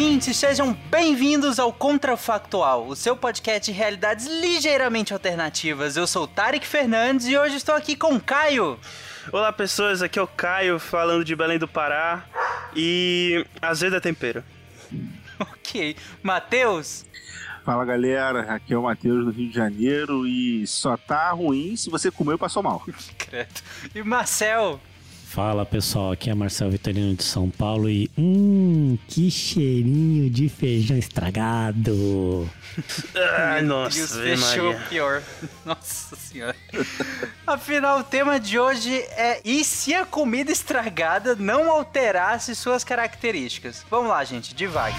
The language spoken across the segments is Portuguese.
Ouvintes, sejam bem-vindos ao Contrafactual, o seu podcast de realidades ligeiramente alternativas. Eu sou o Tarek Fernandes e hoje estou aqui com o Caio. Olá, pessoas, aqui é o Caio falando de Belém do Pará e azedo é tempero. Ok. Matheus? Fala galera, aqui é o Matheus do Rio de Janeiro e só tá ruim se você comeu e passou mal. Credo. E Marcel? Fala pessoal, aqui é Marcel Vitorino de São Paulo e hum, que cheirinho de feijão estragado. Ai, nossa, Deus, fechou Maria. pior. Nossa senhora. Afinal, o tema de hoje é e se a comida estragada não alterasse suas características? Vamos lá, gente, devagar.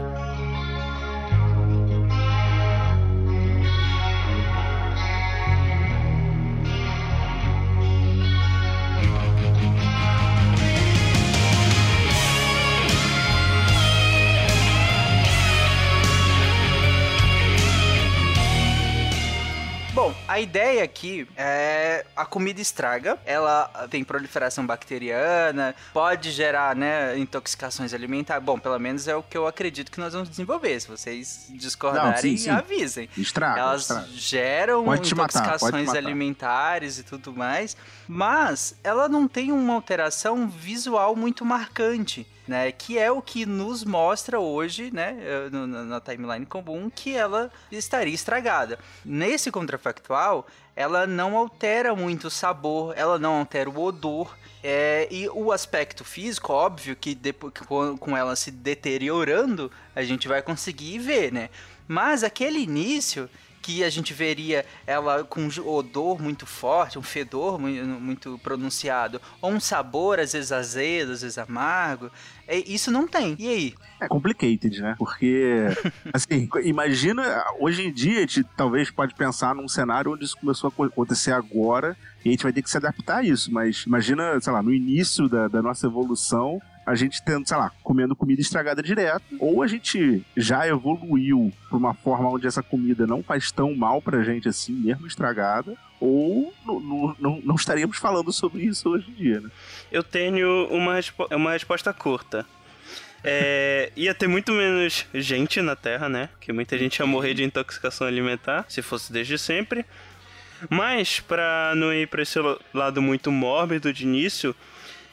Bom, a ideia aqui é a comida estraga, ela tem proliferação bacteriana, pode gerar, né, intoxicações alimentares. Bom, pelo menos é o que eu acredito que nós vamos desenvolver. Se vocês discordarem, Não, sim, sim. avisem. Estraga, Elas estraga. geram Pode intoxicações matar. alimentares e tudo mais, mas ela não tem uma alteração visual muito marcante. Né, que é o que nos mostra hoje, né, eh, na, timeline comum, que ela estaria estragada. Nesse contrafactual, ela não altera muito o sabor, ela não altera o odor, é, e o aspecto físico, óbvio que depois, com ela se deteriorando, a gente vai conseguir ver, né? Mas aquele início que a gente veria ela com um odor muito forte, um fedor mu- muito pronunciado, ou um sabor às vezes azedo, às vezes amargo, é, isso não tem. E aí? É complicated, né? Porque, assim, imagina, hoje em dia, a gente talvez pode pensar num cenário onde isso começou a co- acontecer agora e a gente vai ter que se adaptar a isso, mas imagina, sei lá, no início da, da nossa evolução, a gente tendo, sei lá, comendo comida estragada direto, ou a gente já evoluiu pra uma forma onde essa comida não faz tão mal pra gente assim, mesmo estragada, ou no- não, não estaríamos falando sobre isso hoje em dia, né? Eu tenho uma, uma resposta curta. É, ia ter muito menos gente na Terra, né? Que muita gente ia morrer de intoxicação alimentar, se fosse desde sempre. Mas, pra não ir pra esse lado muito mórbido de início,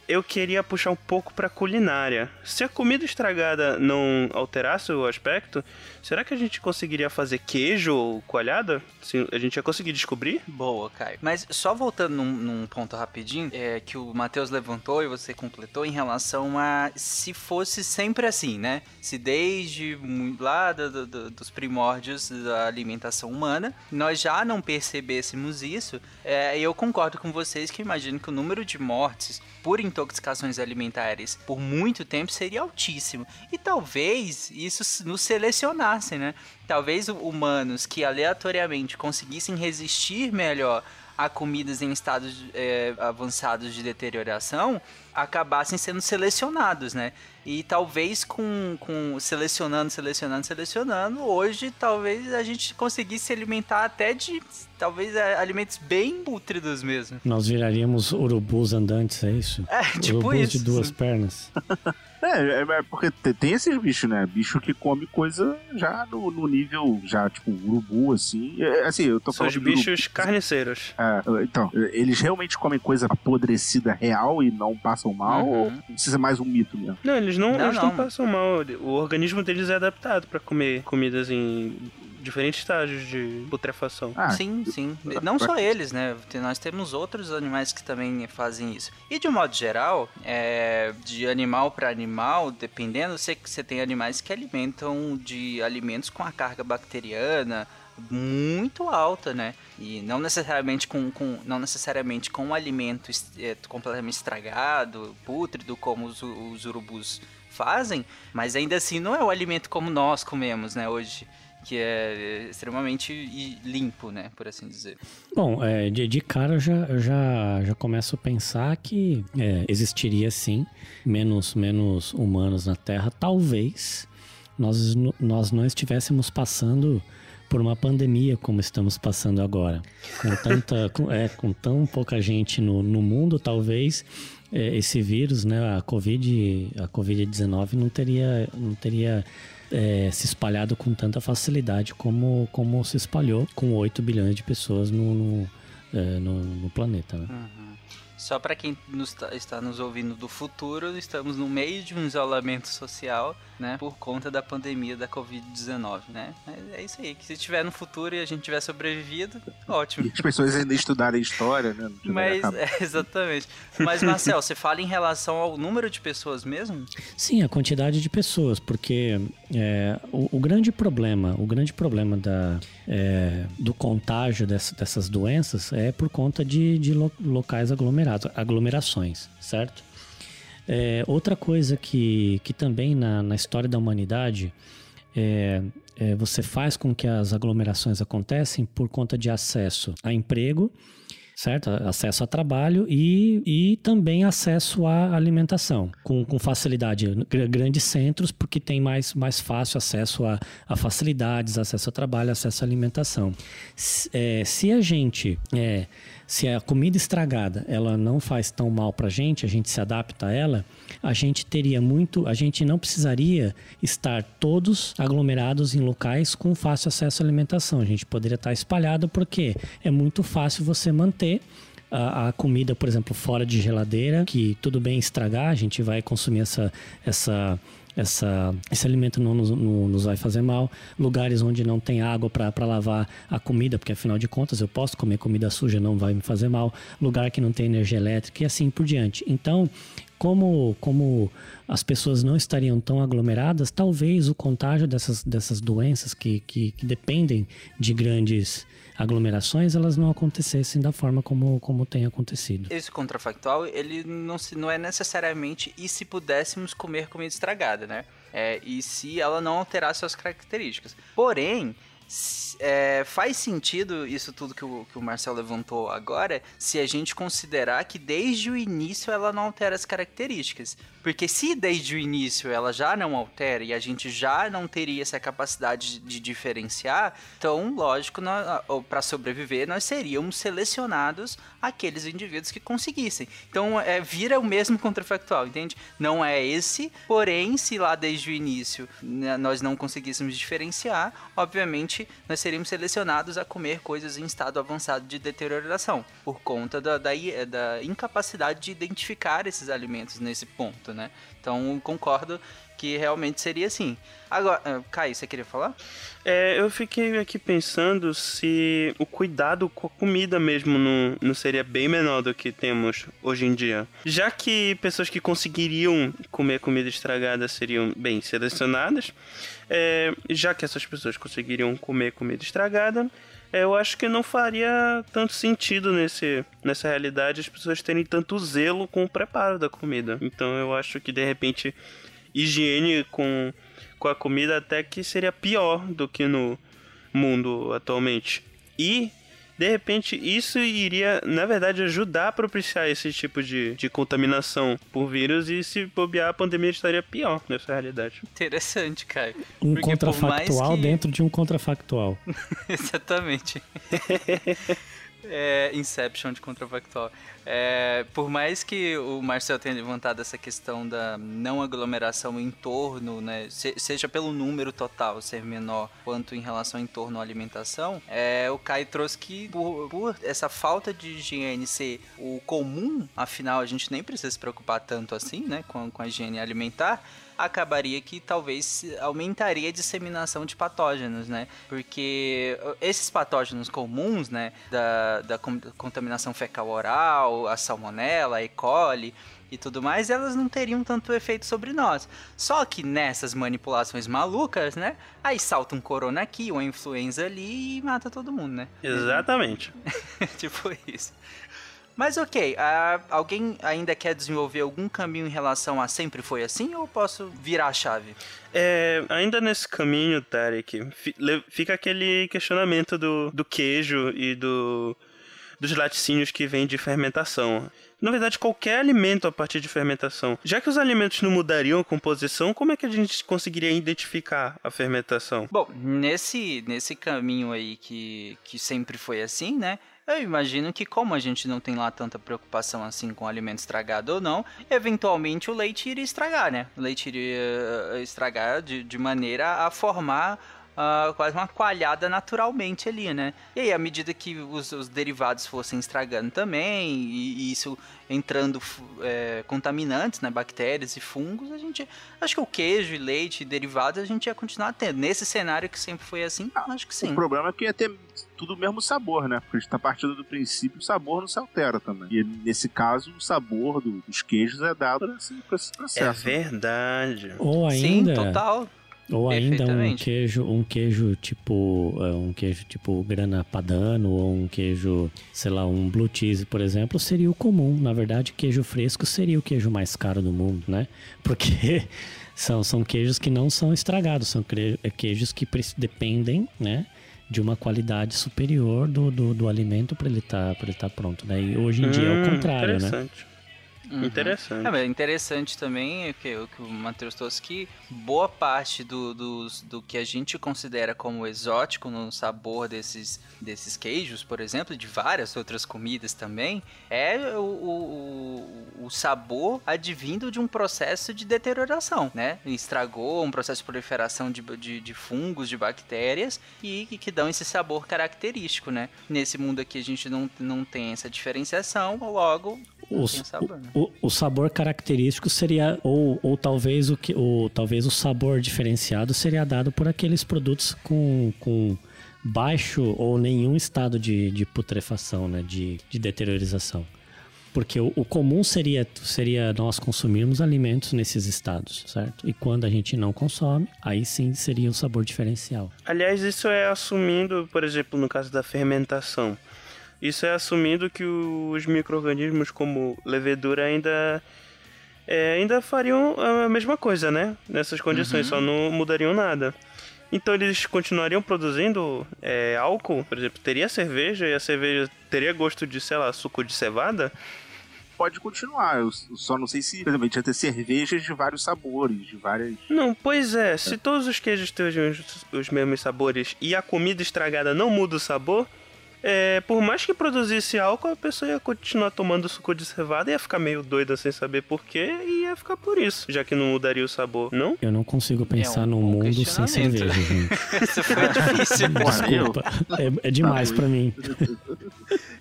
eu queria puxar um pouco pra culinária. Se a comida estragada não alterasse o aspecto, será que a gente conseguiria fazer queijo ou coalhada? A gente ia conseguir descobrir? Boa, Caio. Mas só voltando num, num ponto rapidinho, é, que o Matheus levantou e você completou em relação a se fosse sempre assim, né? Se desde lá do- do- do- dos primórdios da alimentação humana, nós já não percebêssemos isso, é, eu concordo com vocês que imagino que o número de mortes por intoxicações alimentares por muito tempo seria altíssimo. E talvez isso nos selecionasse, né? Talvez humanos que aleatoriamente conseguissem resistir melhor a comidas em estados é, avançados de deterioração acabassem sendo selecionados, né? E talvez com, com selecionando, selecionando, selecionando, hoje talvez a gente conseguisse se alimentar até de talvez é, alimentos bem pútridos mesmo. Nós viraríamos urubus andantes, é isso? É, tipo urubus isso. de duas pernas. É, é, é porque te- tem esses bichos, né? Bicho que come coisa já no, no nível, já, tipo, urubu, assim. É, assim, eu tô São falando os de urubu. bichos carniceiros. É, então, eles realmente comem coisa apodrecida real e não passam mal? Uhum. Ou é mais um mito mesmo? Não, eles não, Não, eles não não. passam mal. O organismo deles é adaptado pra comer comidas em diferentes estágios de putrefação. Ah, sim, sim. Não só eles, né? Nós temos outros animais que também fazem isso. E de um modo geral, é, de animal para animal, dependendo, você, você tem animais que alimentam de alimentos com a carga bacteriana muito alta, né? E não necessariamente com, com- não necessariamente com um alimento é, completamente estragado, pútrido, como os, os urubus fazem, mas ainda assim não é o alimento como nós comemos, né, hoje. Que é extremamente i- limpo, né? Por assim dizer. Bom, é, de, de cara eu já, eu já, já começo a pensar que é, existiria sim menos, menos humanos na Terra. Talvez nós, nós não estivéssemos passando por uma pandemia como estamos passando agora. Com, tanta, com, é, com tão pouca gente no, no mundo, talvez é, esse vírus, né, a Covid, a Covid-19 não teria, não teria é, se espalhado com tanta facilidade como, como se espalhou com 8 bilhões de pessoas no, no, é, no- no planeta. Né? Só para quem nos tá- está nos ouvindo do futuro, estamos no meio de um isolamento social, né? Por conta da pandemia da Covid-19, né? É, é isso aí. Que se tiver no futuro e a gente tiver sobrevivido, ótimo. As pessoas ainda estudarem história, né? Mas, é, exatamente. Mas, Marcel, você fala em relação ao número de pessoas mesmo? Sim, a quantidade de pessoas, porque é, o, o grande problema, o grande problema da, é, do contágio dessa- dessas doenças é por conta de, de lo- locais aglomerados, aglomerações, certo? É, outra coisa que, que também na, na história da humanidade é, é, você faz com que as aglomerações acontecem por conta de acesso a emprego, certo? Acesso a trabalho e, e também acesso à alimentação, com, com facilidade. Gr- Grandes centros, porque tem mais, mais fácil acesso a, a facilidades, acesso ao trabalho, acesso à alimentação. Se, é, se a gente, é, se a comida estragada, ela não faz tão mal pra gente, a gente se adapta a ela, a gente teria muito, a gente não precisaria estar todos aglomerados em locais com fácil acesso à alimentação. A gente poderia estar espalhado porque é muito fácil você manter a, a comida, por exemplo, fora de geladeira, que tudo bem estragar, a gente vai consumir essa, essa, essa, esse alimento não nos, não nos vai fazer mal. Lugares onde não tem água para lavar a comida, porque afinal de contas eu posso comer comida suja, não vai me fazer mal. Lugar que não tem energia elétrica e assim por diante. Então, como, como as pessoas não estariam tão aglomeradas, talvez o contágio dessas, dessas doenças que, que, que dependem de grandes aglomerações, elas não acontecessem da forma como, como tem acontecido. Esse contrafactual, ele não, se, não é necessariamente e se pudéssemos comer comida estragada, né? É, e se ela não alterasse suas características. Porém, é, faz sentido isso tudo que o, que o Marcel levantou agora, se a gente considerar que desde o início ela não altera as características. Porque se desde o início ela já não altera e a gente já não teria essa capacidade de, diferenciar, então, lógico, para sobreviver, nós seríamos selecionados aqueles indivíduos que conseguissem. Então, é, vira o mesmo contrafactual, entende? Não é esse, porém, se lá desde o início né, nós não conseguíssemos diferenciar, obviamente nós seríamos selecionados a comer coisas em estado avançado de deterioração, por conta da, da, da incapacidade de identificar esses alimentos nesse ponto, né? Então, concordo que realmente seria assim. Agora, ah, Caio, você queria falar? É, eu fiquei aqui pensando se o cuidado com a comida mesmo não, não seria bem menor do que temos hoje em dia. Já que pessoas que conseguiriam comer comida estragada seriam bem selecionadas, é, já que essas pessoas conseguiriam comer comida estragada, é, eu acho que não faria tanto sentido nesse, nessa realidade as pessoas terem tanto zelo com o preparo da comida. Então eu acho que de repente higiene com, com a comida até que seria pior do que no mundo atualmente. E, de repente, isso iria, na verdade, ajudar a propiciar esse tipo de, de contaminação por vírus e se bobear a pandemia estaria pior nessa realidade. Interessante, Caio. Um Porque contrafactual que- dentro de um contrafactual. Exatamente. É, Inception de contrafactual. É, por mais que o Marcel tenha levantado essa questão da não aglomeração em torno, né, se- seja pelo número total ser menor quanto em relação em torno à alimentação, é, o Kai trouxe que por, por essa falta de higiene ser o comum, afinal a gente nem precisa se preocupar tanto assim, né, com, com a higiene alimentar, acabaria que talvez aumentaria a disseminação de patógenos, né? Porque esses patógenos comuns, né, da, da con- contaminação fecal oral, a salmonela, a E. coli e tudo mais, elas não teriam tanto efeito sobre nós. Só que nessas manipulações malucas, né, aí salta um corona aqui, uma influenza ali e mata todo mundo, né? Exatamente. tipo isso. Mas ok, alguém ainda quer desenvolver algum caminho em relação a sempre foi assim ou posso virar a chave? É, ainda nesse caminho, Tarek, fica aquele questionamento do, do queijo e do, dos laticínios que vêm de fermentação. Na verdade, qualquer alimento a partir de fermentação. Já que os alimentos não mudariam a composição, como é que a gente conseguiria identificar a fermentação? Bom, nesse, nesse caminho aí que, que sempre foi assim, né? Eu imagino que como a gente não tem lá tanta preocupação assim com alimento estragado ou não, eventualmente o leite iria estragar, né? O leite iria eh, estragar de, de maneira a formar ah, quase uma coalhada naturalmente ali, né? E aí, à medida que os, os derivados fossem estragando também, e, e isso entrando é, contaminantes, né? Bactérias e fungos, a gente. Acho que o queijo e leite e derivados a gente ia continuar tendo. Nesse cenário que sempre foi assim, acho que sim. O problema é que ia ter tudo o mesmo sabor, né? Porque a gente tá partindo do princípio que o sabor não se altera também. E nesse caso, o sabor do- dos queijos é dado assim, por esse É processo. verdade. Ou Sim, ainda. total. Ou ainda um queijo, um queijo tipo, é, um queijo tipo grana padano ou um queijo, sei lá, um blue cheese, por exemplo, seria o comum. Na verdade, queijo fresco seria o queijo mais caro do mundo, né? Porque são, são queijos que não são estragados, são é, queijos que dependem, né? De uma qualidade superior do, do, do alimento para ele estar ele tá pronto, né? E hoje em dia é o Hum, contrário, né? Interessante. Uhum. Interessante. É, interessante também o que, o que o Matheus trouxe que boa parte do, dos- do que a gente considera como exótico no sabor desses, desses queijos, por exemplo, de várias outras comidas também, é o, o, o- o sabor advindo de um processo de deterioração, né? Estragou, um processo de proliferação de, de, de fungos, de bactérias e que, que dão esse sabor característico, né? Nesse mundo aqui a gente não, não tem essa diferenciação, logo tem sabor, né? O, o sabor característico seria, ou, ou talvez o que, ou talvez o sabor diferenciado seria dado por aqueles produtos com, com baixo ou nenhum estado de, de putrefação, né, de, de deteriorização. Porque o, o comum seria, seria nós consumirmos alimentos nesses estados, certo? E quando a gente não consome, aí sim seria o sabor diferencial. Aliás, isso é assumindo, por exemplo, no caso da fermentação. Isso é assumindo que os micro-organismos como levedura ainda é, ainda fariam a mesma coisa, né? Nessas condições, só não mudariam nada. Então eles continuariam produzindo é, álcool, por exemplo, teria cerveja e a cerveja teria gosto de, sei lá, suco de cevada? Pode continuar, eu só não sei se, por exemplo, ia ter cervejas de vários sabores, de várias. Não, pois é, se todos os queijos têm os mesmos sabores e a comida estragada não muda o sabor, é, por mais que produzisse álcool, a pessoa ia continuar tomando suco de cevada e ia ficar meio doida sem saber porquê e ia ficar por isso, já que não mudaria o sabor, não? Eu não consigo pensar um num mundo sem cerveja, gente. Isso foi difícil. Desculpa. É, é demais pra mim.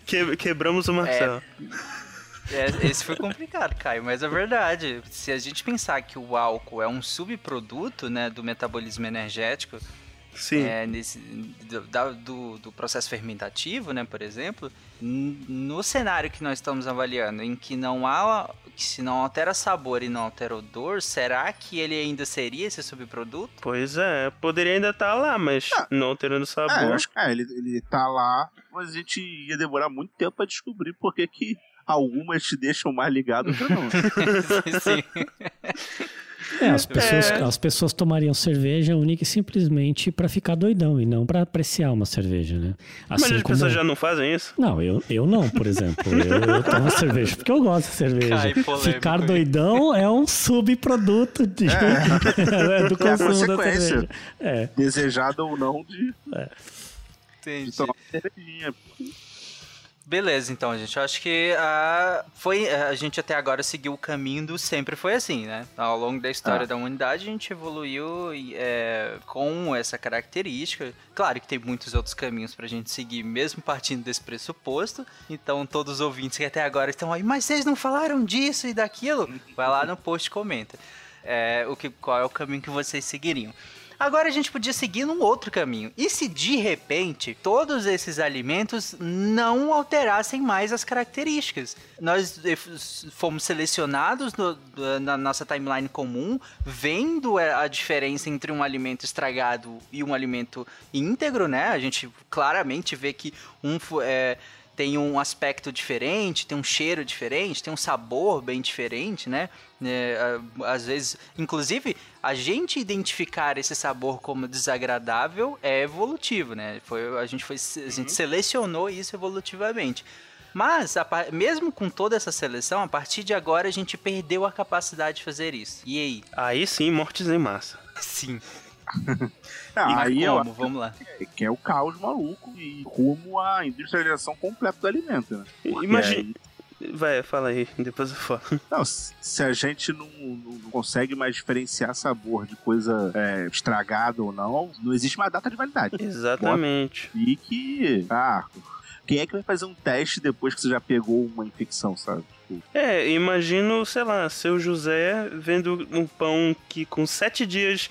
Que- quebramos o Marcelo. É, esse foi complicado, Caio, mas é verdade. Se a gente pensar que o álcool é um subproduto né, do metabolismo energético, Sim. é, nesse, do, do, do processo fermentativo, né, por exemplo, no cenário que nós estamos avaliando, em que não há, que se não altera sabor e não altera odor, será que ele ainda seria esse subproduto? Pois é, poderia ainda estar lá, mas não alterando o É, eu sabor. acho que é, ele, ele tá lá, mas a gente ia demorar muito tempo pra descobrir por que que algumas te deixam mais ligado que não. Sim. É, as pessoas, as pessoas tomariam cerveja única e simplesmente pra ficar doidão e não pra apreciar uma cerveja, né? mas Assim as como... pessoas já não fazem isso? Não, eu, eu não, por exemplo. Eu, eu tomo cerveja porque eu gosto de cerveja. Cai Ficar doidão é um subproduto de, é, do É a consumo da consequência. cerveja. É. Desejada ou não de, de Entendi. tomar uma cervejinha. Beleza, então, gente. Eu acho que a, foi, a gente até agora seguiu o caminho do sempre foi assim, né? Ao longo da história Ah. da humanidade, a gente evoluiu é, com essa característica. Claro que tem muitos outros caminhos pra gente seguir, mesmo partindo desse pressuposto. Então, todos os ouvintes que até agora estão aí, mas vocês não falaram disso e daquilo? Vai lá no post e comenta. É, o que, qual é o caminho que vocês seguiriam. Agora a gente podia seguir num outro caminho. E se de repente todos esses alimentos não alterassem mais as características? Nós fomos selecionados no- na nossa timeline comum, vendo a diferença entre um alimento estragado e um alimento íntegro, né? A gente claramente vê que um é, tem um aspecto diferente, tem um cheiro diferente, tem um sabor bem diferente, né? É, às vezes, inclusive, a gente identificar esse sabor como desagradável é evolutivo, né? Foi, a gente foi, a gente selecionou isso evolutivamente. Mas, a mesmo com toda essa seleção, a partir de agora a gente perdeu a capacidade de fazer isso. E aí? Aí sim, mortes em massa. Sim. Ah, E aí como? Vamos lá. acho que é o caos maluco e rumo à industrialização completa do alimento, né? Imagina. Vai, fala aí, depois eu falo. Não, se a gente não, não- consegue mais diferenciar sabor de coisa é, estragada ou não, não existe mais data de validade. Exatamente. E que. Ah, quem é que vai fazer um teste depois que você já pegou uma infecção, sabe? Tipo, É, imagino, sei lá, seu José vendo um pão que com sete dias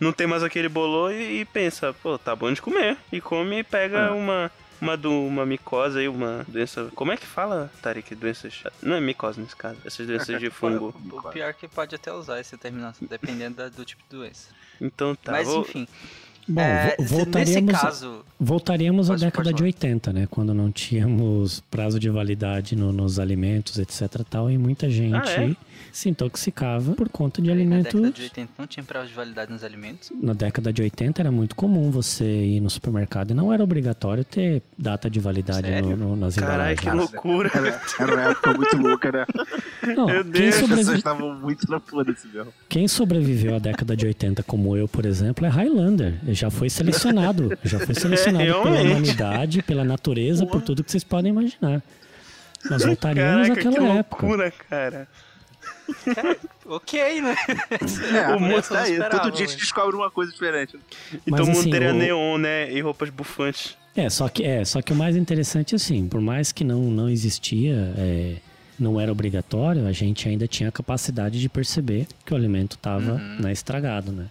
não tem mais aquele bolô e, e pensa, pô, tá bom de comer. E come e pega É. uma. Uma, do, uma micose aí, uma doença. Como é que fala, Tarek? Doenças. Não é micose nesse caso, essas doenças de fungo. O pior é que pode até usar essa terminação, dependendo da- do tipo de doença. Então tá. Mas vou- enfim. Bom, É, vo- nesse voltaríamos, caso- voltaríamos à década de falar. 80, né? Quando não tínhamos prazo de validade no- nos alimentos, etc. Tal, e muita gente Ah, é? se intoxicava por conta de Na alimentos. década de 80 não tinha prazo de validade nos alimentos. Na década de 80 era muito comum você ir no supermercado e não era obrigatório ter data de validade no, no, nas Caralho, embalagens. que loucura. Era, era uma época muito louca, né? Não, Meu quem, Deus, As sobrevi- pessoas estavam muito na mesmo. quem sobreviveu à década de 80 como eu, por exemplo, é Highlander. Já foi selecionado. já foi selecionado pela humanidade, pela natureza, por tudo que vocês podem imaginar. Nós voltaríamos Caraca, que àquela época. loucura, cara. Ok, né? É, O mundo tá aí. esperava, Todo dia a ué. gente descobre uma coisa diferente. Então Mas, o mundo assim, teria o- neon, né? E roupas bufantes. É, só que, é, só que o mais interessante, assim, por mais que não, não existia, é, não era obrigatório, a gente ainda tinha a capacidade de perceber que o alimento estava né, estragado, né?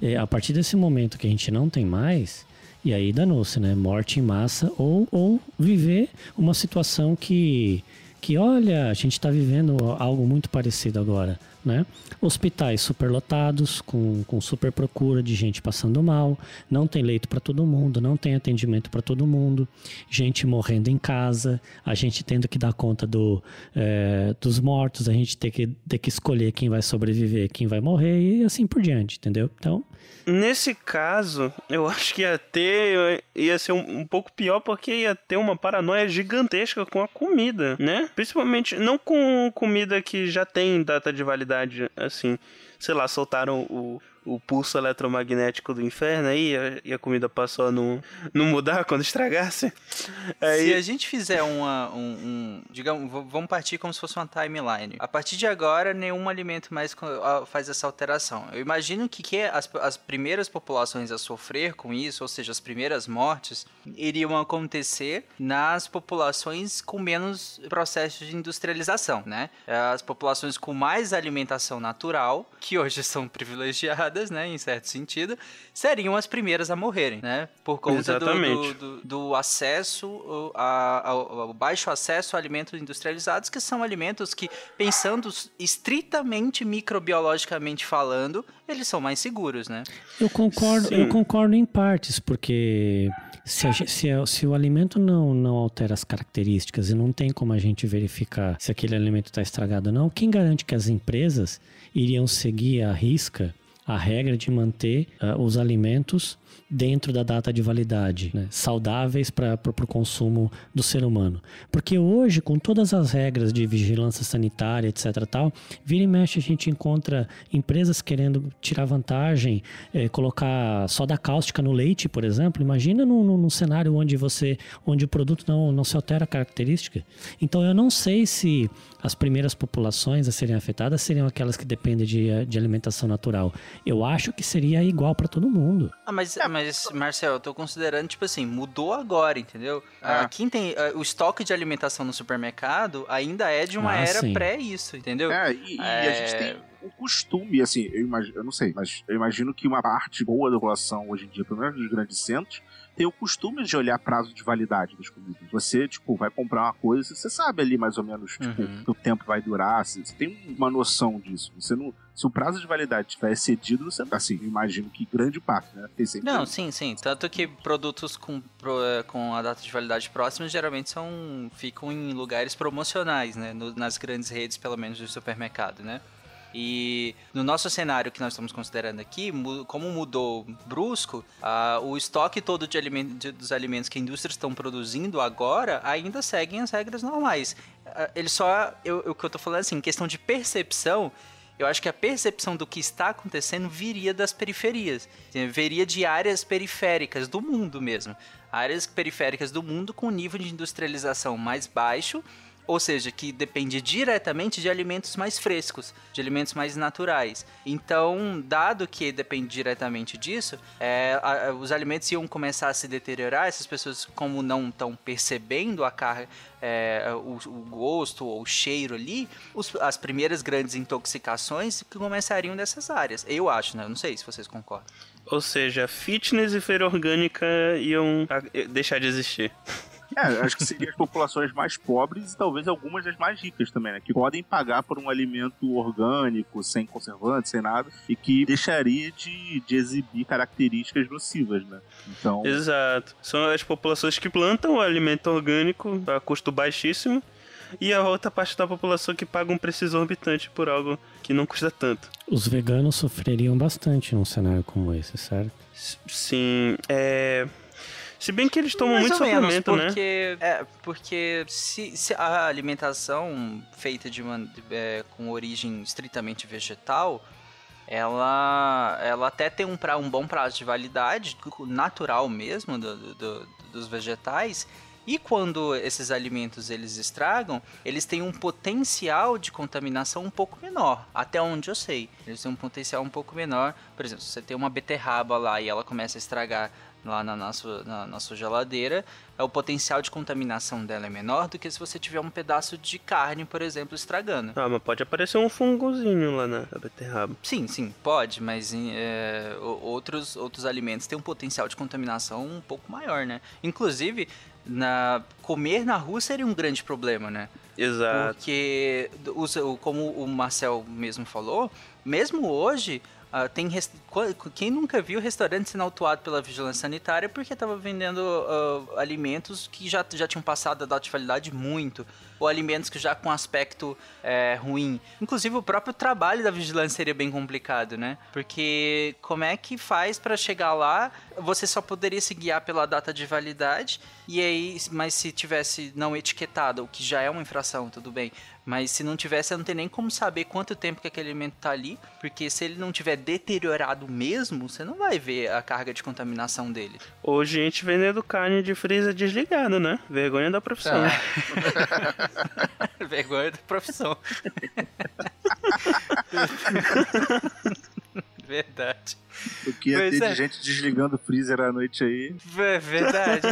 E a partir desse momento que a gente não tem mais, e aí danou-se, né? Morte em massa ou, ou viver uma situação que, que, olha, a gente está vivendo algo muito parecido agora, né? Hospitais superlotados, com, com super procura de gente passando mal, não tem leito para todo mundo, não tem atendimento para todo mundo, gente morrendo em casa, a gente tendo que dar conta do, eh, dos mortos, a gente ter que, ter que escolher quem vai sobreviver, quem vai morrer e assim por diante, entendeu? Então, Nesse caso, eu acho que ia ter. ia ser um, um pouco pior porque ia ter uma paranoia gigantesca com a comida, né? Principalmente não com comida que já tem data de validade, assim. Sei lá, soltaram o, o pulso eletromagnético do inferno aí e a, comida passou a não, não mudar quando estragasse. Se Aí, a gente fizer uma, um, um- digamos, vamos partir como se fosse uma timeline. A partir de agora, nenhum alimento mais faz essa alteração. Eu imagino que, que as, as primeiras populações a sofrer com isso, ou seja, as primeiras mortes, iriam acontecer nas populações com menos processos de industrialização, né? As populações com mais alimentação natural, que hoje são privilegiadas, né, em certo sentido, seriam as primeiras a morrerem, né? Por conta do- do, do, do acesso, o- a- ao, ao baixo acesso a alimentos industrializados, que são alimentos que, pensando estritamente microbiologicamente falando, eles são mais seguros, né? Eu concordo, Sim. eu concordo em partes, porque se, a se a- se o alimento não, não altera as características e não tem como a gente verificar se aquele alimento está estragado ou não, quem garante que as empresas iriam seguir à risca a regra de manter ah, os alimentos dentro da data de validade, né? saudáveis para o consumo do ser humano. Porque hoje, com todas as regras de vigilância sanitária, etc. tal, vira e mexe a gente encontra empresas querendo tirar vantagem, eh, colocar soda cáustica no leite, por exemplo. Imagina num, num- num cenário onde você, onde o produto não, não se altera a característica. Então eu não sei se as primeiras populações a serem afetadas seriam aquelas que dependem de, eh, de alimentação natural. Eu acho que seria igual para todo mundo. Ah, mas, mas, Marcel, eu tô considerando, tipo assim, mudou agora, entendeu? Ah, quem tem. ah, o estoque de alimentação no supermercado ainda é de uma Ah, era sim. pré isso, entendeu? É, e, e a É. gente tem o costume, assim, eu, imagino, eu não sei, mas eu imagino que uma parte boa da população hoje em dia, pelo menos nos grandes centros, tem o costume de olhar prazo de validade das comidas. Você, tipo, vai comprar uma coisa, você sabe ali mais ou menos, tipo, Uhum. que o tempo vai durar, você, você tem uma noção disso. Você não. Se o prazo de validade tiver excedido, você. Assim, imagino que grande parte, né? Não, sim, sim. Tanto que produtos com, eh, com a data de validade próxima geralmente são ficam em lugares promocionais, né? No- nas grandes redes, pelo menos, de supermercado, né? E no nosso cenário que nós estamos considerando aqui, como mudou brusco, ah, o estoque todo de de- dos alimentos que a indústria estão produzindo agora ainda seguem as regras normais. Ah, Ele só, o que eu tô falando assim, em questão de percepção, eu acho que a percepção do que está acontecendo viria das periferias. Viria de áreas periféricas do mundo mesmo. Áreas periféricas do mundo com nível de industrialização mais baixo, ou seja, que depende diretamente de alimentos mais frescos, de alimentos mais naturais. Então, dado que depende diretamente disso, é, a- a- os alimentos iam começar a se deteriorar, essas pessoas, como não estão percebendo a carga, é, o, o gosto ou o cheiro ali, os- as primeiras grandes intoxicações que começariam dessas áreas. Eu acho, né? Eu não sei se vocês concordam. Ou seja, fitness e feira orgânica iam deixar de existir. É, acho que seriam as populações mais pobres e talvez algumas das mais ricas também, né? Que podem pagar por um alimento orgânico, sem conservante, sem nada, e que deixaria de, de exibir características nocivas, né? Então, Exato. São as populações que plantam o alimento orgânico a custo baixíssimo e a outra parte da população que paga um preço exorbitante por algo que não custa tanto. Os veganos sofreriam bastante num cenário como esse, certo? S- Sim, é. Se bem que eles tomam Mais muito ou menos, suplemento, né? porque, É, porque se, se a alimentação feita de man- é, com origem estritamente vegetal, ela, ela até tem um, pra, um bom prazo de validade, natural mesmo, do- do- dos vegetais, e quando esses alimentos eles estragam, eles têm um potencial de contaminação um pouco menor, até onde eu sei. Eles têm um potencial um pouco menor. Por exemplo, se você tem uma beterraba lá e ela começa a estragar lá na, sua, na, na sua geladeira, é, o potencial de contaminação dela é menor do que se você tiver um pedaço de carne, por exemplo, estragando. Ah, mas pode aparecer um fungozinho lá na beterraba. Sim, sim, pode, mas é, outros, outros alimentos têm um potencial de contaminação um pouco maior, né? Inclusive, na, comer na rua seria um grande problema, né? Exato. Porque, como o Marcel mesmo falou, mesmo hoje, ah, tem quem nunca viu restaurante sendo autuado pela vigilância sanitária porque estava vendendo ah, alimentos que já, já tinham passado a data de validade muito, ou alimentos que já com aspecto é, ruim. Inclusive, o próprio trabalho da vigilância seria bem complicado, né? Porque como é que faz para chegar lá? Você só poderia se guiar pela data de validade, e aí, mas se tivesse não etiquetado, o que já é uma infração, tudo bem. Mas se não tivesse, não tem nem como saber quanto tempo que aquele alimento tá ali, porque se ele não tiver deteriorado mesmo, você não vai ver a carga de contaminação dele. Hoje gente vendendo carne de freezer desligado, né? Vergonha da profissão. Vergonha da profissão. Verdade. o que ia Pois ter é. de gente desligando o freezer à noite aí. É verdade.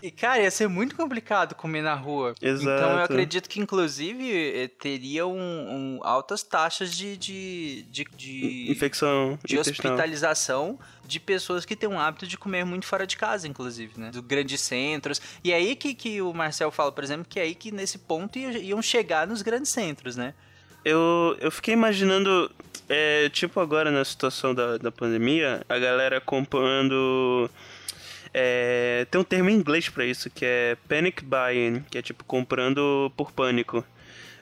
E, cara, ia ser muito complicado comer na rua. Exato. Então eu acredito que, inclusive, eh, teria um, um- altas taxas de, de, de, de, Infecção de intestinal. hospitalização de pessoas que têm um hábito de comer muito fora de casa, inclusive, né? Dos grandes centros. E é aí que, que o Marcel fala, por exemplo, que é aí que nesse ponto ia- iam chegar nos grandes centros, né? Eu, eu fiquei imaginando, é, tipo agora na situação da, da pandemia, a galera comprando. é, tem um termo em inglês pra isso, que é panic buying, que é tipo comprando por pânico.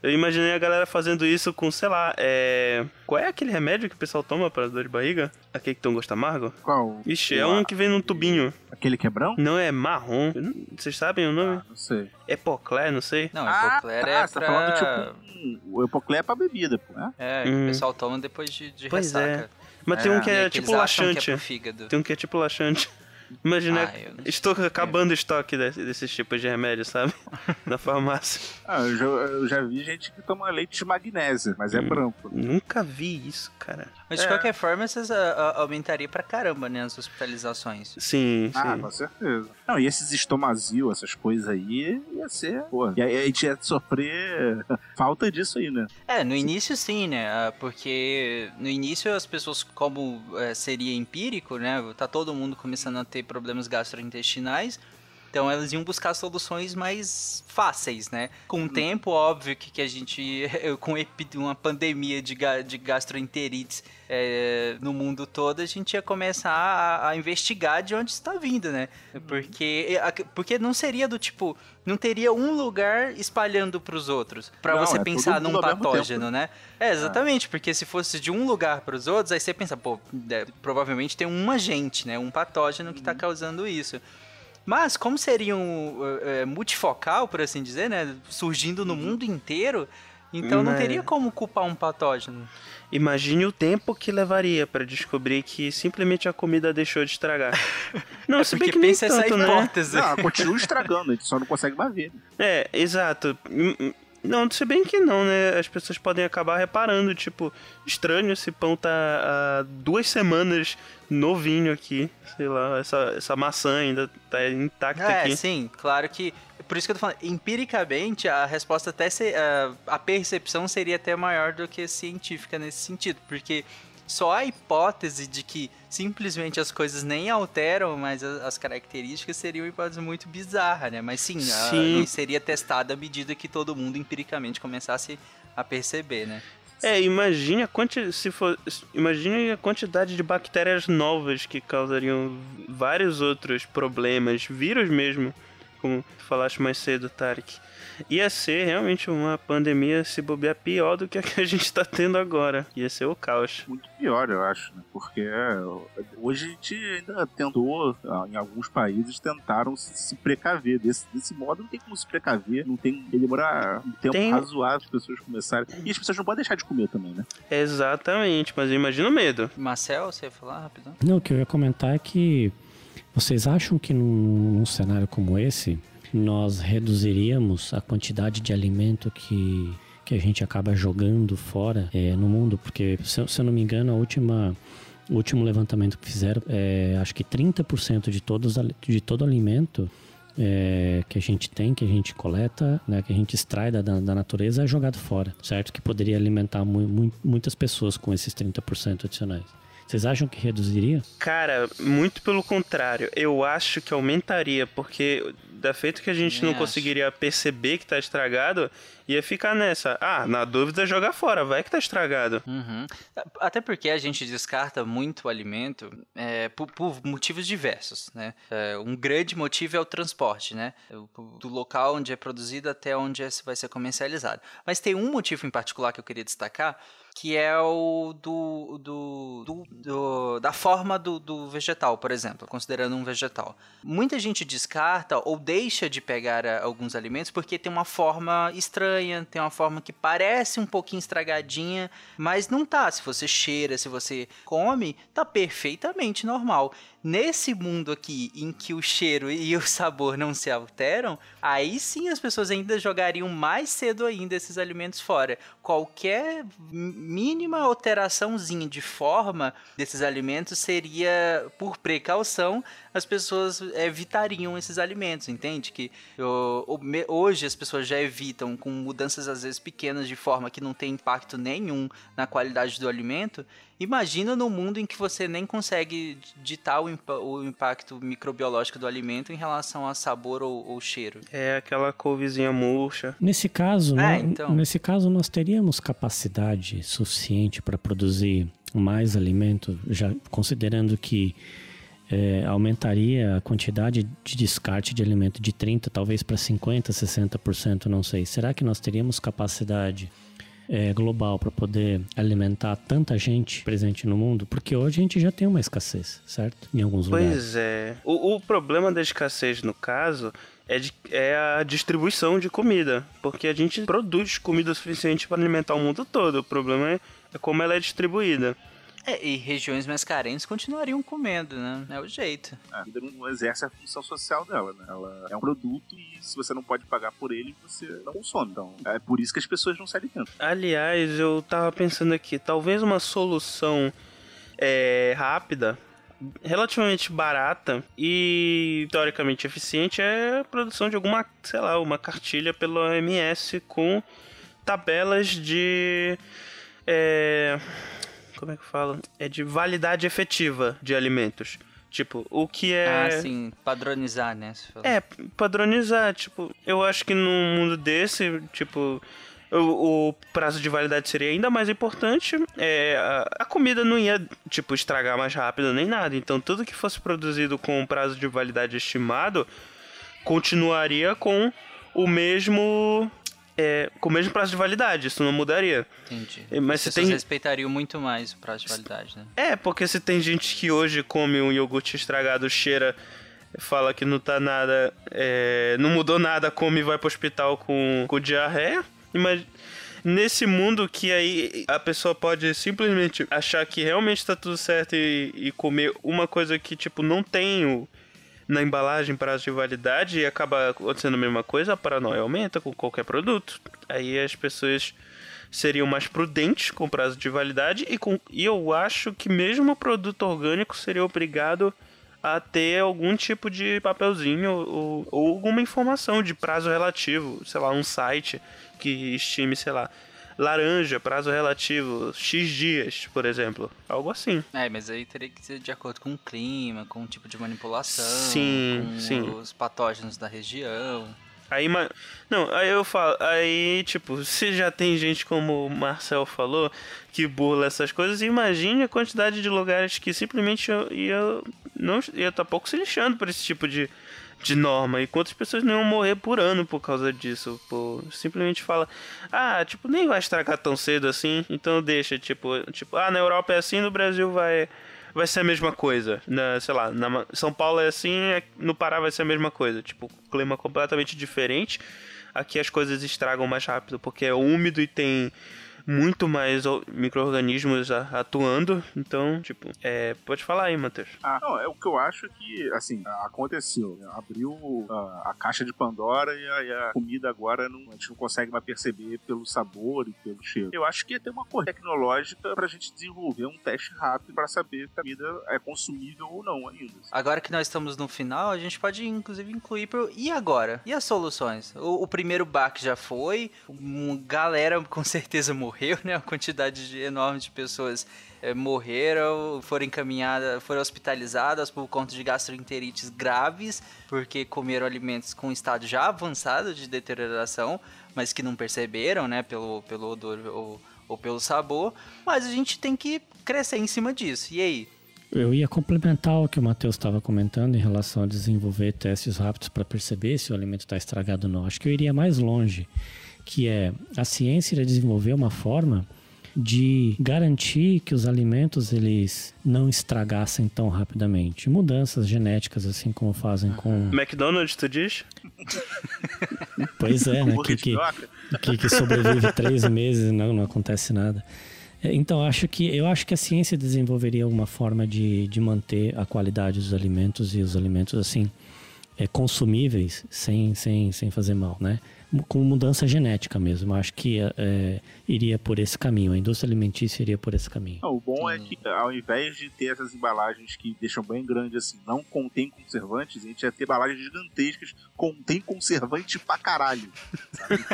Eu imaginei a galera fazendo isso com, sei lá, é. Qual é aquele remédio que o pessoal toma pra dor de barriga? Aquele que tem um gosto amargo? Qual? Ixi, é um que vem num tubinho. Aquele quebrão? Não é marrom. Vocês sabem o nome? Não sei. Epoclé, não sei. Não, Ah, hipoclera tá, é você tá pra... falando tipo. O Epoclé é pra bebida, pô, né? É, que Hum. o pessoal toma depois de, de Pois ressaca. é. Mas tem um que é que tipo eles acham laxante. Que é. Tem um que é tipo laxante. Imagina, Ah, estou acabando o estoque desse- desses tipos de remédio, sabe? Na farmácia. Ah, eu já, eu já vi gente que toma leite de magnésia, mas é Hum. branco. Nunca vi isso, cara. Mas de É. qualquer forma, vocês a- a- aumentaria pra caramba, né, as hospitalizações. Sim, sim. Ah, com certeza. Não, e esses estomazil, essas coisas aí, ia ser, pô. E aí a gente ia sofrer falta disso aí, né? É, no início sim, né? ah, Porque no início as pessoas, como eh, seria empírico, né? Tá todo mundo começando a ter problemas gastrointestinais. Então elas iam buscar soluções mais fáceis, né? Com o tempo, óbvio que, que a gente, com uma pandemia de, de gastroenterites eh, no mundo todo, a gente ia começar a, a investigar de onde está vindo, né? Porque, porque não seria do tipo, não teria um lugar espalhando para os outros, para você é pensar num patógeno, né? É, exatamente, porque se fosse de um lugar para os outros, aí você pensa, pô, é, provavelmente tem um agente, né? Um patógeno que Uhum. está causando isso. Mas como seria um é, é, multifocal, por assim dizer, né? Surgindo no mundo inteiro, então não Né. teria como culpar um patógeno. Imagine o tempo que levaria pra descobrir que simplesmente a comida deixou de estragar. Não, se bem É Porque que nem pensa essa tanto, né? hipótese. Não, continua estragando, a gente só não consegue mais ver. É, exato. Não, se bem que não, né? As pessoas podem acabar reparando, tipo, estranho, esse pão tá há duas semanas novinho aqui. Sei lá, essa, essa maçã ainda tá intacta É, aqui. sim, claro que. Por isso que eu tô falando, empiricamente, a resposta até se, a, a percepção seria até maior do que científica nesse sentido, porque só a hipótese de que simplesmente as coisas nem alteram, mas as, as características seria uma hipótese muito bizarra, né? Mas sim, a- Sim. e seria testada à medida que todo mundo empiricamente começasse a perceber, né? É, imagine a quanti se for, imagine a quantidade de bactérias novas que causariam vários outros problemas, vírus mesmo, como tu falaste mais cedo, Tarek. Ia ser realmente uma pandemia se bobear pior do que a que a gente tá tendo agora. Ia ser o caos. Muito pior, eu acho, né? Porque é, hoje a gente ainda tentou, ah, em alguns países, tentaram se, se precaver. Desse, desse modo, não tem como se precaver, não tem. Tem demorar um tempo Tem- razoável as pessoas começarem. E as pessoas não podem deixar de comer também, né? Exatamente, mas imagina o medo. Marcel, você ia falar rapidão? Não, o que eu ia comentar é que vocês acham que num, num cenário como esse, nós reduziríamos a quantidade de alimento que, que a gente acaba jogando fora é, no mundo? Porque, se, se eu não me engano, a última, o último levantamento que fizeram, é, acho que 30% de, todos, de todo alimento é, que a gente tem, que a gente coleta, né, que a gente extrai da, da natureza é jogado fora, certo? Que poderia alimentar mu- muitas pessoas com esses 30% adicionais. Vocês acham que reduziria? Cara, muito pelo contrário. Eu acho que aumentaria, porque da feito que a gente não acho. conseguiria perceber que tá estragado, ia ficar nessa. Ah, na dúvida jogar fora, vai que tá estragado. Uhum. Até porque a gente descarta muito alimento é, por, por motivos diversos, né? É, um grande motivo é o transporte, né? O- Do local onde é produzido até onde é- vai ser comercializado. Mas tem um motivo em particular que eu queria destacar, que é o do, do, do- do- da forma do, do vegetal, por exemplo, considerando um vegetal. Muita gente descarta ou deixa de pegar ah, alguns alimentos porque tem uma forma estranha, tem uma forma que parece um pouquinho estragadinha, mas não tá. Se você cheira, se você come, tá perfeitamente normal. Nesse mundo aqui em que o cheiro e o sabor não se alteram, aí sim as pessoas ainda jogariam mais cedo ainda esses alimentos fora. Qualquer mínima alteraçãozinha de forma desses alimentos seria, por precaução, as pessoas evitariam esses alimentos, entende? Que hoje as pessoas já evitam com mudanças às vezes pequenas de forma que não tem impacto nenhum na qualidade do alimento. Imagina no mundo em que você nem consegue ditar o, impa- o impacto microbiológico do alimento em relação a sabor ou, ou cheiro. É aquela couvezinha murcha. Nesse caso, É, nó- então. nesse caso nós teríamos capacidade suficiente para produzir mais alimento, já considerando que é, aumentaria a quantidade de descarte de alimento de 30%, talvez para 50%, 60%, não sei. Será que nós teríamos capacidade é, global para poder alimentar tanta gente presente no mundo? Porque hoje a gente já tem uma escassez, certo? Em alguns lugares. Pois é. O, o problema da escassez, no caso, é, de- é a distribuição de comida. Porque a gente produz comida suficiente para alimentar o mundo todo. O problema é, é como ela é distribuída. É, e regiões mais carentes continuariam comendo, né? É o jeito. A comida não exerce a função social dela, né? Ela é um produto e se você não pode pagar por ele, você não consome. Então, é por isso que as pessoas não se alimentam. Aliás, eu tava pensando aqui, talvez uma solução é, rápida, relativamente barata e teoricamente eficiente é a produção de alguma, sei lá, uma cartilha pela OMS com tabelas de. É, como é que fala? É de validade efetiva de alimentos. Tipo, o que é. Ah, sim, padronizar, né? É, padronizar, tipo, eu acho que num mundo desse, tipo, o, o prazo de validade seria ainda mais importante. É, a, a comida não ia, tipo, estragar mais rápido nem nada. Então, tudo que fosse produzido com um prazo de validade estimado continuaria com o mesmo. É, com o mesmo prazo de validade, isso não mudaria. Entendi. Mas As pessoas tem. respeitariam muito mais o prazo de validade, né? É, porque se tem gente que hoje come um iogurte estragado, cheira, fala que não tá nada. é, não mudou nada, come e vai pro hospital com, com diarreia. Mas nesse mundo que aí a pessoa pode simplesmente achar que realmente tá tudo certo e, e comer uma coisa que, tipo, não tem o, na embalagem prazo de validade e acaba acontecendo a mesma coisa, a paranoia aumenta com qualquer produto. Aí as pessoas seriam mais prudentes com prazo de validade e, com, e eu acho que mesmo o produto orgânico seria obrigado a ter algum tipo de papelzinho ou, ou alguma informação de prazo relativo, sei lá, um site que estime, sei lá, laranja, prazo relativo, X dias, por exemplo. Algo assim. É, mas aí teria que ser de acordo com o clima, com o tipo de manipulação, Sim, com sim. os patógenos da região. Aí, não, aí eu falo, aí, tipo, se já tem gente como o Marcel falou, que burla essas coisas, imagine a quantidade de lugares que simplesmente ia, ia não ia estar pouco se lixando por esse tipo de, de norma. E quantas pessoas não iam morrer por ano por causa disso? Pô, simplesmente fala, ah, tipo, nem vai estragar tão cedo assim, então deixa, tipo, tipo, ah, na Europa é assim, no Brasil vai vai ser a mesma coisa. Na, sei lá, na São Paulo é assim, é- no Pará vai ser a mesma coisa. Tipo, clima completamente diferente. Aqui as coisas estragam mais rápido porque é úmido e tem muito mais micro-organismos a- atuando. Então, tipo, é, pode falar aí, Matheus. Ah, não, é o que eu acho que, assim, aconteceu. né? Abriu ah, a caixa de Pandora e a, e a comida agora não, a gente não consegue mais perceber pelo sabor e pelo cheiro. Eu acho que ia ter uma coisa tecnológica pra gente desenvolver um teste rápido pra saber se a comida é consumível ou não ainda. Agora que nós estamos no final, a gente pode inclusive incluir pro... E agora? E as soluções? O, o primeiro baque já foi, uma galera com certeza morreu, né? Uma quantidade de- enorme de pessoas eh, morreram, foram encaminhadas, foram hospitalizadas por conta de gastroenterites graves, porque comeram alimentos com estado já avançado de deterioração, mas que não perceberam, né? Pelo, pelo odor ou, ou pelo sabor. Mas a gente tem que crescer em cima disso. E aí? Eu ia complementar o que o Matheus estava comentando em relação a desenvolver testes rápidos para perceber se o alimento está estragado ou não. Acho que eu iria mais longe, que é a ciência iria desenvolver uma forma de garantir que os alimentos eles não estragassem tão rapidamente. Mudanças genéticas, assim como fazem com. McDonald's, tu diz? Pois é, né? Que, que, que, que sobrevive três meses e não, não acontece nada. É, Então, acho que, eu acho que a ciência desenvolveria uma forma de, de manter a qualidade dos alimentos e os alimentos, assim, é, consumíveis sem, sem, sem fazer mal, né? Com mudança genética mesmo. Acho que é, iria por esse caminho. A indústria alimentícia iria por esse caminho. Não, o bom é que ao invés de ter essas embalagens que deixam bem grande assim, não contém conservantes, a gente ia ter embalagens gigantescas, contém conservante pra caralho.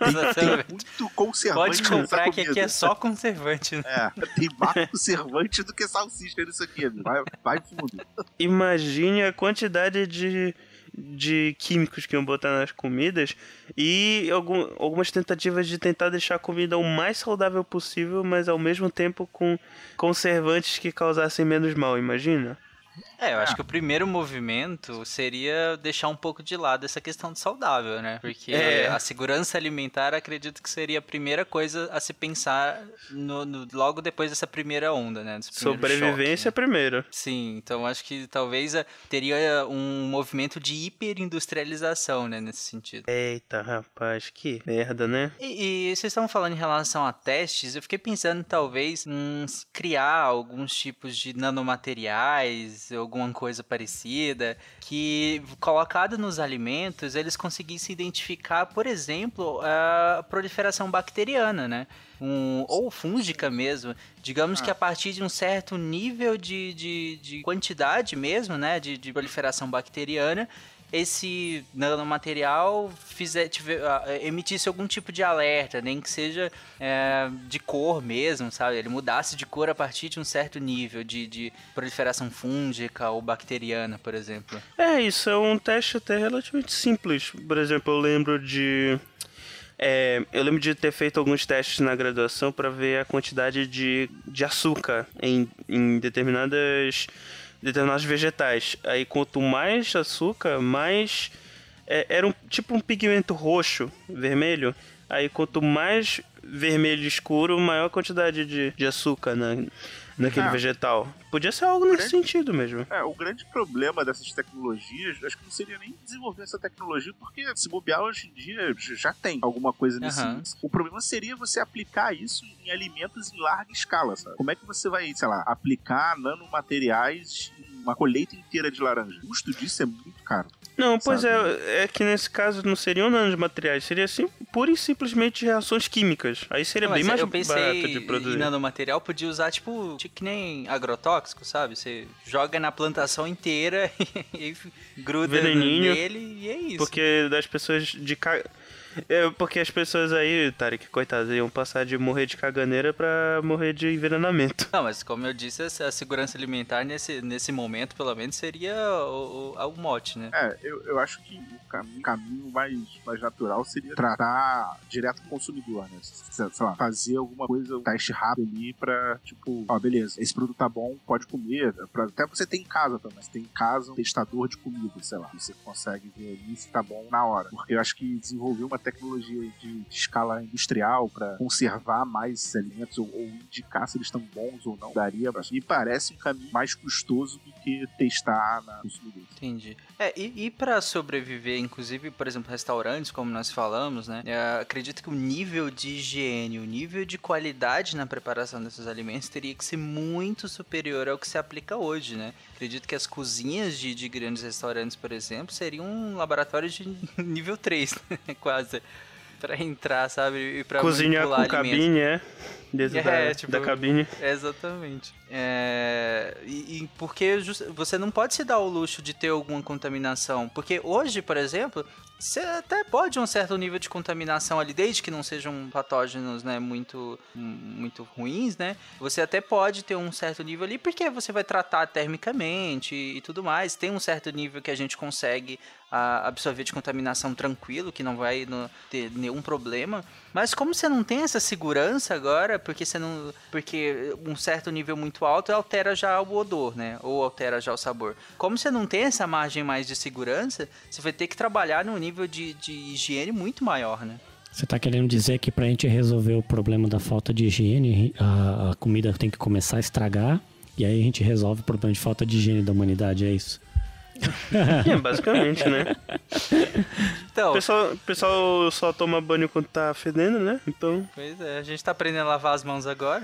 Tem, tem muito conservante Pode comprar que aqui é só conservante, né? É, tem mais conservante do que salsicha nisso aqui, amigo. Vai, vai fundo. Imagine a quantidade de, de químicos que iam botar nas comidas e algum- algumas tentativas de tentar deixar a comida o mais saudável possível, mas ao mesmo tempo com conservantes que causassem menos mal, imagina? É, eu acho que o primeiro movimento seria deixar um pouco de lado essa questão de saudável, né? Porque É. a segurança alimentar acredito que seria a primeira coisa a se pensar no, no- logo depois dessa primeira onda, né? Primeiro Sobrevivência choque, né? primeiro. Sim, então acho que talvez eh, teria um movimento de hiperindustrialização, né, nesse sentido. Eita, rapaz, que merda, né? E, e vocês estavam falando em relação a testes, eu fiquei pensando talvez em criar alguns tipos de nanomateriais, alguma coisa parecida, que colocado nos alimentos eles conseguissem identificar, por exemplo, a proliferação bacteriana, né? Um, ou fúngica mesmo. Digamos que a partir de um certo nível de, de, de quantidade mesmo, né? De, de proliferação bacteriana, esse nanomaterial fizer, tiver, ah, emitisse algum tipo de alerta, nem que seja é, de cor mesmo, sabe? Ele mudasse de cor a partir de um certo nível de, de proliferação fúngica ou bacteriana, por exemplo. É, isso é um teste até relativamente simples. Por exemplo, eu lembro de. é, eu lembro de ter feito alguns testes na graduação para ver a quantidade de, de açúcar em, em determinadas determinados vegetais. Aí quanto mais açúcar, mais é, era um tipo um pigmento roxo, vermelho. Aí quanto mais vermelho escuro, maior quantidade de, de açúcar na, naquele Ah. vegetal. Podia ser algo nesse Grande- sentido mesmo. É, o grande problema dessas tecnologias, acho que não seria nem desenvolver essa tecnologia, porque se bobear hoje em dia já tem alguma coisa nesse. Aham. O problema seria você aplicar isso em alimentos em larga escala, sabe? Como é que você vai, sei lá, aplicar nanomateriais em uma colheita inteira de laranja? O custo disso é muito caro. Não, pois Sabe? é, é que nesse caso não seriam nanomateriais, seria assim, pura e simplesmente reações químicas. Aí seria Não, bem mais eu barato de produzir. em nanomaterial, podia usar tipo, tipo que nem agrotóxico, sabe? Você joga na plantação inteira e gruda Veneninho. nele e é isso. Porque das pessoas de ca... é, porque as pessoas aí, Tarek, coitadas, iam passar de morrer de caganeira pra morrer de envenenamento. Não, mas como eu disse, essa- a segurança alimentar nesse, nesse momento, pelo menos, seria o, o, o mote, né? É, eu, eu acho que o caminho, caminho mais, mais natural seria tratar direto com o consumidor, né? Sei sei lá, fazer alguma coisa, um teste rápido ali pra, tipo, ó, beleza, esse produto tá bom, pode comer. Pra, até você tem em casa também. Você tem em casa um testador de comida, sei lá. Você consegue ver ali se tá bom na hora. Porque eu acho que desenvolver uma tecnologia de, escala industrial pra conservar mais alimentos ou, ou indicar se eles estão bons ou não, daria. Me parece um caminho mais custoso do que testar na consumidor. Entendi. É, e, e para sobreviver, inclusive, por exemplo, restaurantes, como nós falamos, né? é, acredito que o nível de higiene, o nível de qualidade na preparação desses alimentos teria que ser muito superior ao que se aplica hoje, né? Acredito que as cozinhas de, de grandes restaurantes, por exemplo, seriam um laboratório de nível 3, né? quase. Pra entrar, sabe? E pra Cozinhar com alimentos. cabine, é? Dentro É, da, tipo, da cabine. Exatamente. É, e, e porque just- você não pode se dar o luxo de ter alguma contaminação. Porque hoje, por exemplo, você até pode um certo nível de contaminação ali, desde que não sejam patógenos né, muito, muito ruins, né? Você até pode ter um certo nível ali, porque você vai tratar termicamente e, e tudo mais. Tem um certo nível que a gente consegue a absorver de contaminação tranquilo, que não vai no- ter nenhum problema. Mas como você não tem essa segurança agora, porque você não, porque um certo nível muito alto altera já o odor, né? Ou altera já o sabor. Como você não tem essa margem mais de segurança, você vai ter que trabalhar num nível de, de higiene muito maior, né? Você tá querendo dizer que pra gente resolver o problema da falta de higiene, a, a comida tem que começar a estragar e aí a gente resolve o problema de falta de higiene da humanidade, é isso? É, basicamente, né? Então, O pessoal, o pessoal só toma banho quando tá fedendo, né? Então, pois é, a gente tá aprendendo a lavar as mãos agora.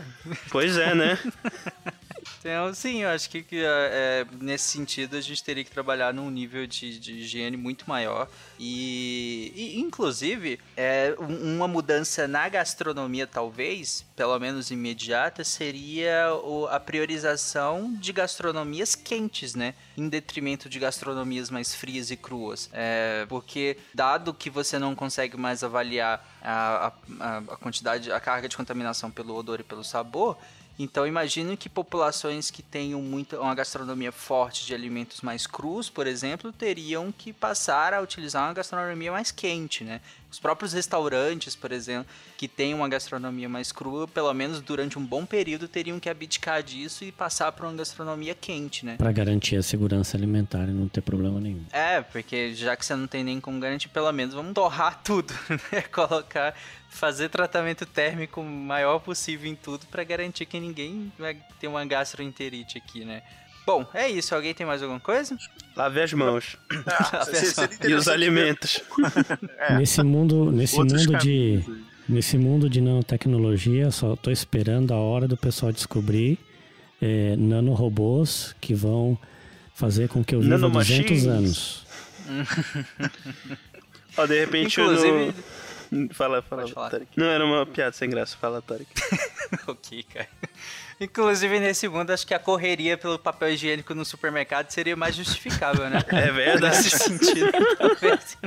pois é, né? Então, sim, eu acho que, é, é, nesse sentido a gente teria que trabalhar num nível de, de higiene muito maior. E, e, inclusive, é, um- uma mudança na gastronomia, talvez, pelo menos imediata, seria o- a priorização de gastronomias quentes, né? Em detrimento de gastronomias mais frias e cruas. É, porque, dado que você não consegue mais avaliar a- a- a quantidade, a carga de contaminação pelo odor e pelo sabor. Então imagino que populações que tenham muita, uma gastronomia forte de alimentos mais crus, por exemplo, teriam que passar a utilizar uma gastronomia mais quente, né? Os próprios restaurantes, por exemplo, que têm uma gastronomia mais crua, pelo menos durante um bom período teriam que abdicar disso e passar para uma gastronomia quente, né? Pra garantir a segurança alimentar e não ter problema nenhum. É, porque já que você não tem nem como garantir, pelo menos vamos torrar tudo, né? Colocar, fazer tratamento térmico o maior possível em tudo pra garantir que ninguém vai ter uma gastroenterite aqui, né? Bom, é isso. Alguém tem mais alguma coisa? Lave as mãos. Ah, Lave as mãos. E os alimentos. É. Nesse mundo, nesse Outros mundo de caminhos nesse mundo de nanotecnologia, só tô esperando a hora do pessoal descobrir é, nanorobôs que vão fazer com que eu viva 200 Nanomachines. anos. Ó, de repente Inclusive- no... Fala, fala. Tarek. Não, era uma piada sem graça. Fala, Tarek. ok, cara. Inclusive, nesse mundo, acho que a correria pelo papel higiênico no supermercado seria mais justificável, né? É verdade. Nesse sentido, talvez.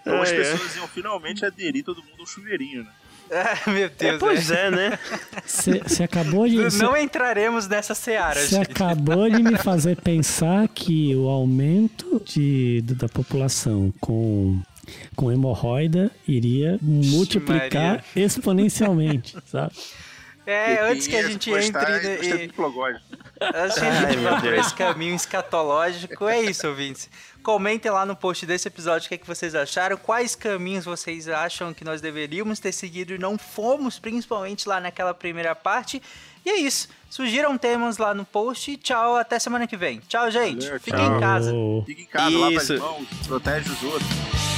Então as Ah, é. pessoas iam finalmente aderir todo mundo ao chuveirinho, né? Ah, meu Deus, Pois é, né? Você acabou de cê- Não entraremos nessa seara, Você acabou de me fazer pensar que o aumento de, da população com, com hemorroida iria multiplicar Maria. exponencialmente, sabe? É, E antes que a gente entre e, Plogóide. Antes que a gente vá por esse caminho escatológico, é isso, ouvintes. Comentem lá no post desse episódio o que, é que vocês acharam, quais caminhos vocês acham que nós deveríamos ter seguido e não fomos, principalmente lá naquela primeira parte. E é isso. Sugiram temas lá no post e tchau, até semana que vem. Tchau, gente. Valeu, Fiquem em casa. Fica em casa, lava as Isso. mãos, protege os outros.